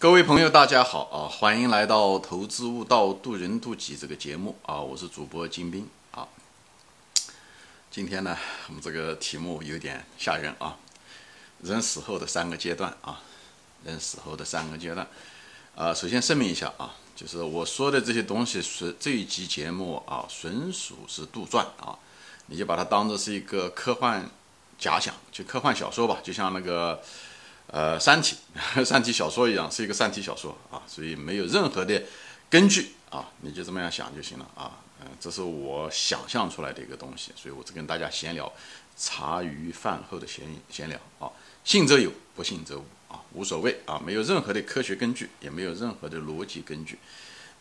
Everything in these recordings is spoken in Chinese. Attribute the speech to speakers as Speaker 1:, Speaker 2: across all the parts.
Speaker 1: 各位朋友，大家好啊！欢迎来到《投资悟道，渡人渡己》这个节目啊！我是主播金兵啊。今天呢，我们这个题目有点吓人啊！人死后的三个阶段啊，人死后的三个阶段啊。首先声明一下啊，就是我说的这些东西是这一集节目啊，纯属是杜撰啊，你就把它当做是一个科幻假想，就科幻小说吧，就像那个。呃，《三体》《三体》小说一样，是一个《三体》小说啊，所以没有任何的根据啊，你就这么样想就行了啊。嗯，这是我想象出来的一个东西，所以我只跟大家闲聊，茶余饭后的闲闲聊啊。信则有，不信则无啊，无所谓啊，没有任何的科学根据，也没有任何的逻辑根据，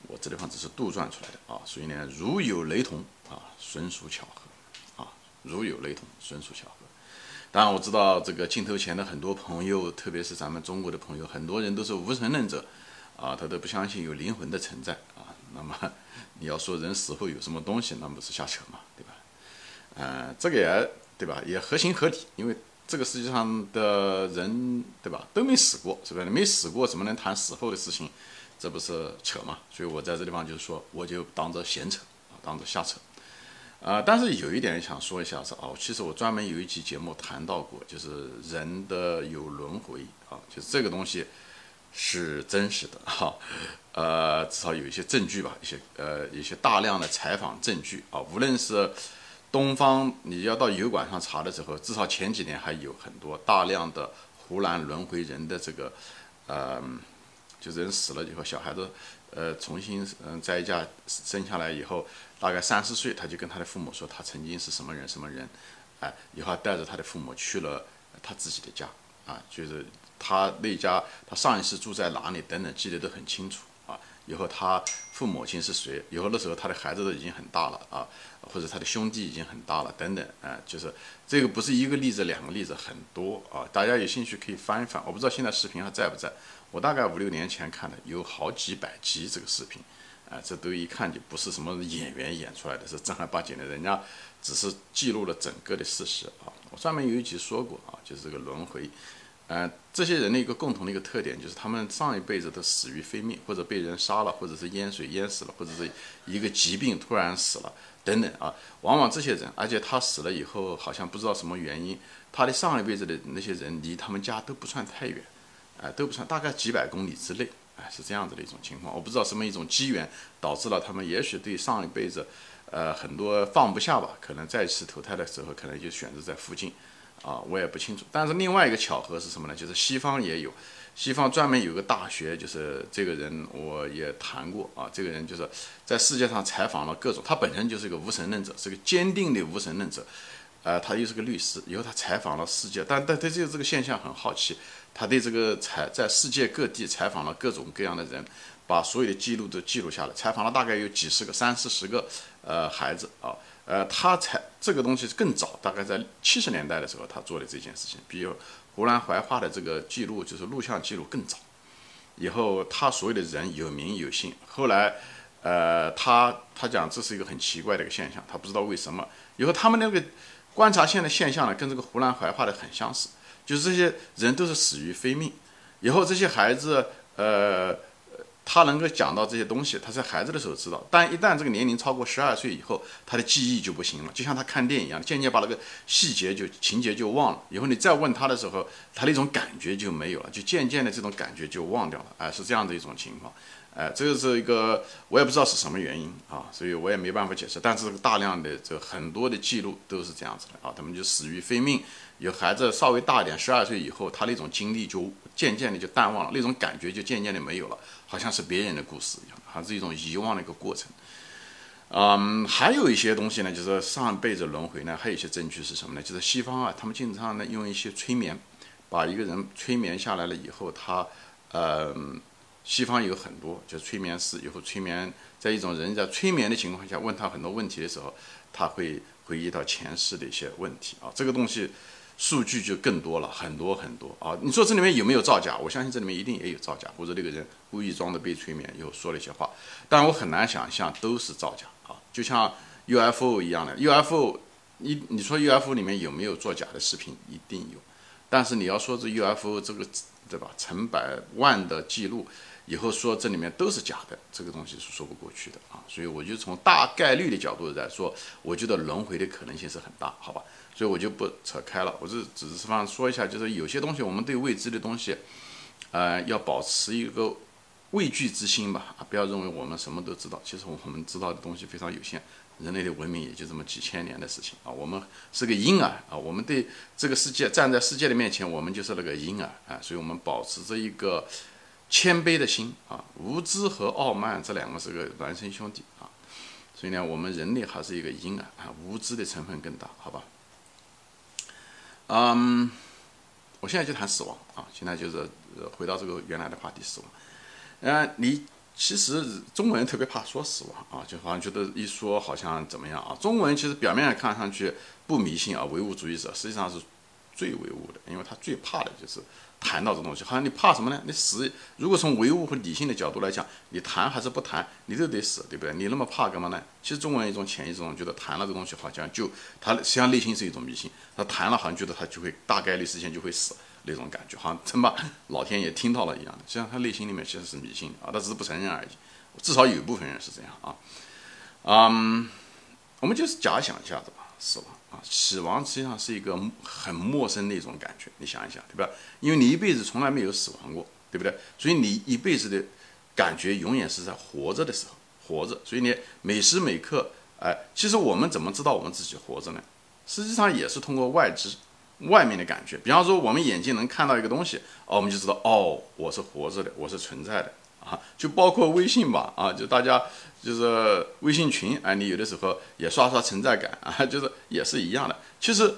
Speaker 1: 我这地方只是杜撰出来的啊。所以呢，如有雷同啊，纯属巧合啊，如有雷同，纯属巧合。当然我知道这个镜头前的很多朋友，特别是咱们中国的朋友，很多人都是无神论者，啊，他都不相信有灵魂的存在啊。那么你要说人死后有什么东西，那不是瞎扯嘛，对吧？呃，这个也对吧，也合情合理，因为这个世界上的人对吧都没死过，是不是？没死过怎么能谈死后的事情？这不是扯嘛？所以我在这地方就是说，我就当着闲扯啊，当着瞎扯。啊，但是有一点想说一下是哦，其实我专门有一期节目谈到过，就是人的有轮回啊，就是这个东西是真实的哈，呃，至少有一些证据吧，一些呃一些大量的采访证据啊，无论是东方，你要到油管上查的时候，至少前几年还有很多大量的湖南轮回人的这个呃，就人死了以后，小孩子呃重新嗯在一家生下来以后。大概三四岁，他就跟他的父母说，他曾经是什么人什么人，哎，以后带着他的父母去了他自己的家，啊，就是他那家，他上一次住在哪里等等，记得都很清楚。以后他父母亲是谁？以后那时候他的孩子都已经很大了啊，或者他的兄弟已经很大了等等，啊，就是这个不是一个例子两个例子很多啊。大家有兴趣可以翻一翻，我不知道现在视频还在不在，我大概五六年前看的，有好几百集这个视频。啊，这都一看就不是什么演员演出来的，是正儿八经的，人家只是记录了整个的事实啊。我上面有一集说过啊，就是这个轮回，呃，这些人的一个共同的一个特点就是他们上一辈子都死于非命，或者被人杀了，或者是淹水淹死了，或者是一个疾病突然死了等等啊。往往这些人，而且他死了以后好像不知道什么原因，他的上一辈子的那些人离他们家都不算太远，啊，都不算，大概几百公里之内。哎，是这样子的一种情况，我不知道什么一种机缘导致了他们，也许对上一辈子，呃，很多放不下吧，可能再次投胎的时候，可能就选择在附近，啊，我也不清楚。但是另外一个巧合是什么呢？就是西方也有，西方专门有个大学，就是这个人我也谈过啊，这个人就是在世界上采访了各种，他本身就是一个无神论者，是个坚定的无神论者。呃，他又是个律师，以后他采访了世界，但但对这个这个现象很好奇，他对这个采在世界各地采访了各种各样的人，把所有的记录都记录下来，采访了大概有几十个、三四十个呃孩子啊，呃，他才这个东西更早，大概在七十年代的时候他做的这件事情，比如湖南怀化的这个记录就是录像记录更早，以后他所有的人有名有姓，后来呃他他讲这是一个很奇怪的一个现象，他不知道为什么，以后他们那个。观察现在的现象呢，跟这个湖南怀化的很相似，就是这些人都是死于非命。以后这些孩子，呃，他能够讲到这些东西，他在孩子的时候知道，但一旦这个年龄超过十二岁以后，他的记忆就不行了，就像他看电影一样，渐渐把那个细节就情节就忘了。以后你再问他的时候，他那种感觉就没有了，就渐渐的这种感觉就忘掉了。哎，是这样的一种情况。哎，这个是一个我也不知道是什么原因啊，所以我也没办法解释。但是大量的这很多的记录都是这样子的啊，他们就死于非命。有孩子稍微大一点，十二岁以后，他那种经历就渐渐的就淡忘了，那种感觉就渐渐的没有了，好像是别人的故事一样，还是一种遗忘的一个过程。嗯，还有一些东西呢，就是上辈子轮回呢，还有一些证据是什么呢？就是西方啊，他们经常呢用一些催眠，把一个人催眠下来了以后，他嗯。西方有很多，就是催眠师。以后催眠，在一种人在催眠的情况下，问他很多问题的时候，他会回忆到前世的一些问题啊。这个东西数据就更多了，很多很多啊。你说这里面有没有造假？我相信这里面一定也有造假，或者那个人故意装的被催眠以后说了一些话，但我很难想象都是造假啊。就像 UFO 一样的 UFO，你你说 UFO 里面有没有作假的视频？一定有。但是你要说这 UFO 这个对吧？成百万的记录，以后说这里面都是假的，这个东西是说不过去的啊。所以我就从大概率的角度来说，我觉得轮回的可能性是很大，好吧？所以我就不扯开了，我是只是方说一下，就是有些东西我们对未知的东西，呃，要保持一个畏惧之心吧，啊，不要认为我们什么都知道，其实我们知道的东西非常有限。人类的文明也就这么几千年的事情啊，我们是个婴儿啊，我们对这个世界站在世界的面前，我们就是那个婴儿啊，所以我们保持着一个谦卑的心啊，无知和傲慢这两个是个孪生兄弟啊，所以呢，我们人类还是一个婴儿啊，无知的成分更大，好吧？嗯，我现在就谈死亡啊，现在就是回到这个原来的话题，死亡，嗯，你。其实中国人特别怕说死亡啊，就好像觉得一说好像怎么样啊。中国人其实表面上看上去不迷信啊，唯物主义者实际上是最唯物的，因为他最怕的就是谈到这东西。好像你怕什么呢？你死，如果从唯物和理性的角度来讲，你谈还是不谈，你都得死，对不对？你那么怕干嘛呢？其实中国人一种潜意识中觉得谈了这东西好像就他实际上内心是一种迷信，他谈了好像觉得他就会大概率事件就会死。那种感觉，好像真把老天爷听到了一样的，实际上他内心里面其实是迷信啊，他只是不承认而已。至少有一部分人是这样啊。嗯，我们就是假想一下子吧，死亡啊，死亡实际上是一个很陌生的一种感觉，你想一想，对吧？因为你一辈子从来没有死亡过，对不对？所以你一辈子的感觉永远是在活着的时候活着，所以你每时每刻，哎，其实我们怎么知道我们自己活着呢？实际上也是通过外知。外面的感觉，比方说我们眼睛能看到一个东西，哦，我们就知道，哦，我是活着的，我是存在的啊。就包括微信吧，啊，就大家就是微信群，啊，你有的时候也刷刷存在感啊，就是也是一样的。其实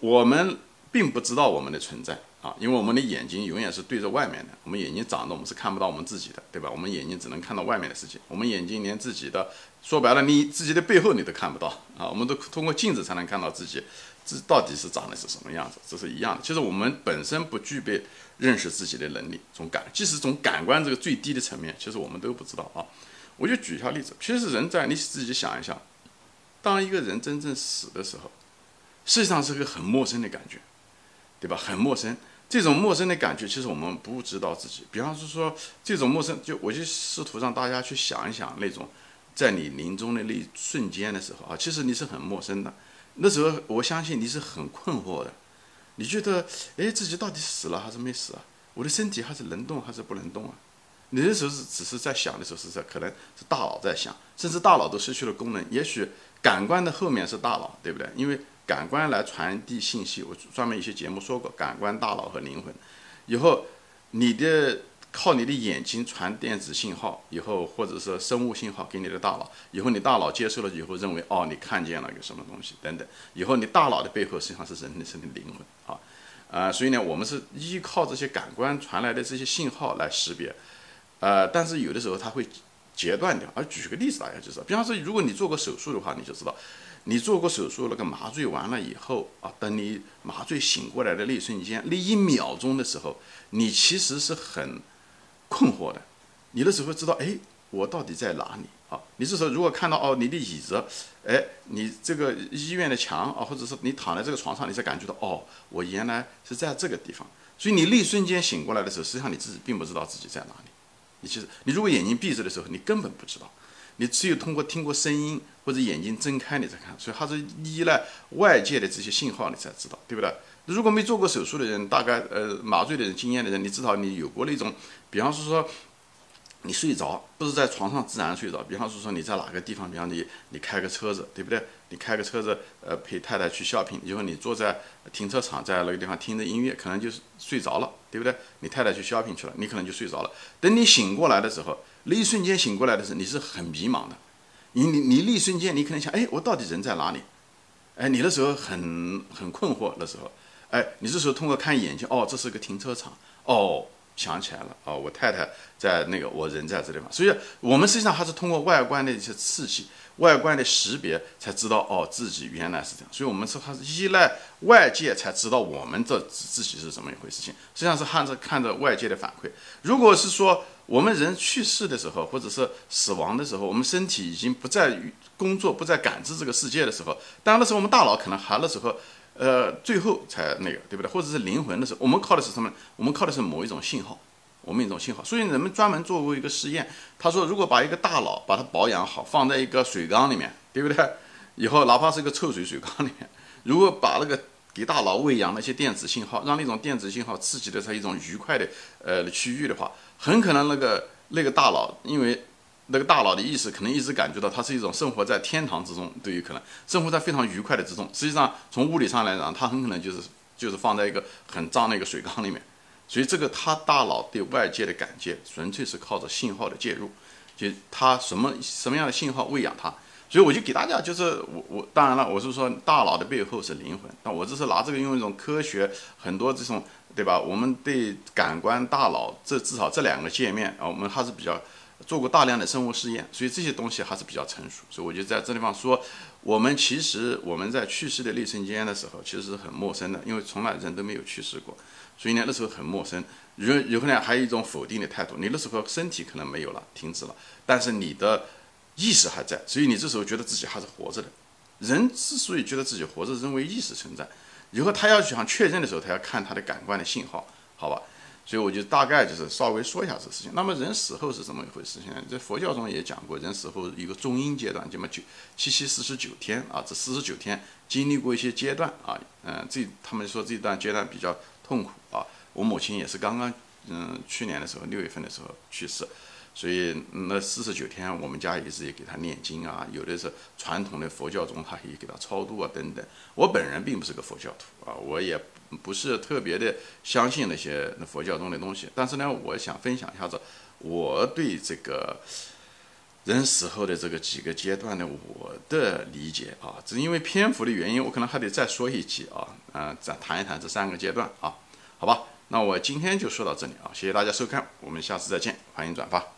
Speaker 1: 我们并不知道我们的存在啊，因为我们的眼睛永远是对着外面的，我们眼睛长的，我们是看不到我们自己的，对吧？我们眼睛只能看到外面的世界，我们眼睛连自己的，说白了，你自己的背后你都看不到啊，我们都通过镜子才能看到自己。这到底是长的是什么样子？这是一样的。其实我们本身不具备认识自己的能力，从感，即使从感官这个最低的层面，其实我们都不知道啊。我就举一下例子，其实人在你自己想一下，当一个人真正死的时候，实际上是个很陌生的感觉，对吧？很陌生。这种陌生的感觉，其实我们不知道自己。比方是说，这种陌生，就我就试图让大家去想一想，那种在你临终的那一瞬间的时候啊，其实你是很陌生的。那时候，我相信你是很困惑的，你觉得，哎，自己到底死了还是没死啊？我的身体还是能动还是不能动啊？你那时候是只是在想的时候是在，可能是大脑在想，甚至大脑都失去了功能。也许感官的后面是大脑，对不对？因为感官来传递信息，我专门一些节目说过，感官、大脑和灵魂。以后你的。靠你的眼睛传电子信号，以后或者是生物信号给你的大脑，以后你大脑接受了以后认为哦，你看见了个什么东西等等，以后你大脑的背后实际上是人的身体灵魂啊，啊，所以呢，我们是依靠这些感官传来的这些信号来识别，呃，但是有的时候它会截断掉。而举个例子大家就知道，比方说如果你做过手术的话，你就知道，你做过手术那个麻醉完了以后啊，等你麻醉醒过来的那一瞬间，那一秒钟的时候，你其实是很。困惑的，你那时候知道，哎，我到底在哪里啊？你这时候如果看到哦，你的椅子，哎，你这个医院的墙啊，或者是你躺在这个床上，你才感觉到哦，我原来是在这个地方。所以你那一瞬间醒过来的时候，实际上你自己并不知道自己在哪里。你其实，你如果眼睛闭着的时候，你根本不知道，你只有通过听过声音或者眼睛睁开你才看。所以它是依赖外界的这些信号，你才知道，对不对？如果没做过手术的人，大概呃麻醉的人经验的人，你至少你有过那种，比方说说你睡着不是在床上自然睡着，比方说说你在哪个地方，比方你你开个车子，对不对？你开个车子，呃陪太太去 shopping，以后你坐在停车场，在那个地方听着音乐，可能就是睡着了，对不对？你太太去 shopping 去了，你可能就睡着了。等你醒过来的时候，那一瞬间醒过来的时候，你是很迷茫的，你你你那一瞬间你可能想，哎，我到底人在哪里？哎，你那时候很很困惑的时候。哎，你这时候通过看眼睛，哦，这是个停车场，哦，想起来了，哦，我太太在那个，我人在这地方，所以我们实际上还是通过外观的一些刺激、外观的识别，才知道哦，自己原来是这样。所以我们是还是依赖外界才知道我们这自己是怎么一回事情，实际上是看着看着外界的反馈。如果是说我们人去世的时候，或者是死亡的时候，我们身体已经不再工作、不再感知这个世界的时候，当然那时候我们大脑可能还那时候。呃，最后才那个，对不对？或者是灵魂的时候，我们靠的是什么？我们靠的是某一种信号，我们一种信号。所以人们专门做过一个实验，他说，如果把一个大脑把它保养好，放在一个水缸里面，对不对？以后哪怕是一个臭水水缸里面，如果把那个给大脑喂养那些电子信号，让那种电子信号刺激的是一种愉快的呃区域的话，很可能那个那个大脑因为。那个大脑的意识可能一直感觉到它是一种生活在天堂之中，都有可能生活在非常愉快的之中。实际上，从物理上来讲，它很可能就是就是放在一个很脏的一个水缸里面。所以，这个他大脑对外界的感觉纯粹是靠着信号的介入，就它什么什么样的信号喂养它。所以，我就给大家就是我我当然了，我是说大脑的背后是灵魂。那我只是拿这个用一种科学很多这种对吧？我们对感官大脑这至少这两个界面啊，我们还是比较。做过大量的生物试验，所以这些东西还是比较成熟。所以我就在这地方说，我们其实我们在去世的那瞬间的时候，其实是很陌生的，因为从来人都没有去世过，所以呢那时候很陌生。然然后呢还有一种否定的态度，你那时候身体可能没有了，停止了，但是你的意识还在，所以你这时候觉得自己还是活着的。人之所以觉得自己活着，是因为意识存在。以后他要想确认的时候，他要看他的感官的信号，好吧？所以我就大概就是稍微说一下这事情。那么人死后是怎么一回事？情呢？在佛教中也讲过，人死后一个中阴阶段，这么九七七四十九天啊，这四十九天经历过一些阶段啊，嗯，这他们说这段阶段比较痛苦啊。我母亲也是刚刚嗯去年的时候六月份的时候去世。所以那四十九天，我们家也是也给他念经啊，有的是传统的佛教中，他也给他超度啊等等。我本人并不是个佛教徒啊，我也不是特别的相信那些那佛教中的东西。但是呢，我想分享一下子我对这个人死后的这个几个阶段的我的理解啊。只因为篇幅的原因，我可能还得再说一集啊，嗯，再谈一谈这三个阶段啊，好吧？那我今天就说到这里啊，谢谢大家收看，我们下次再见，欢迎转发。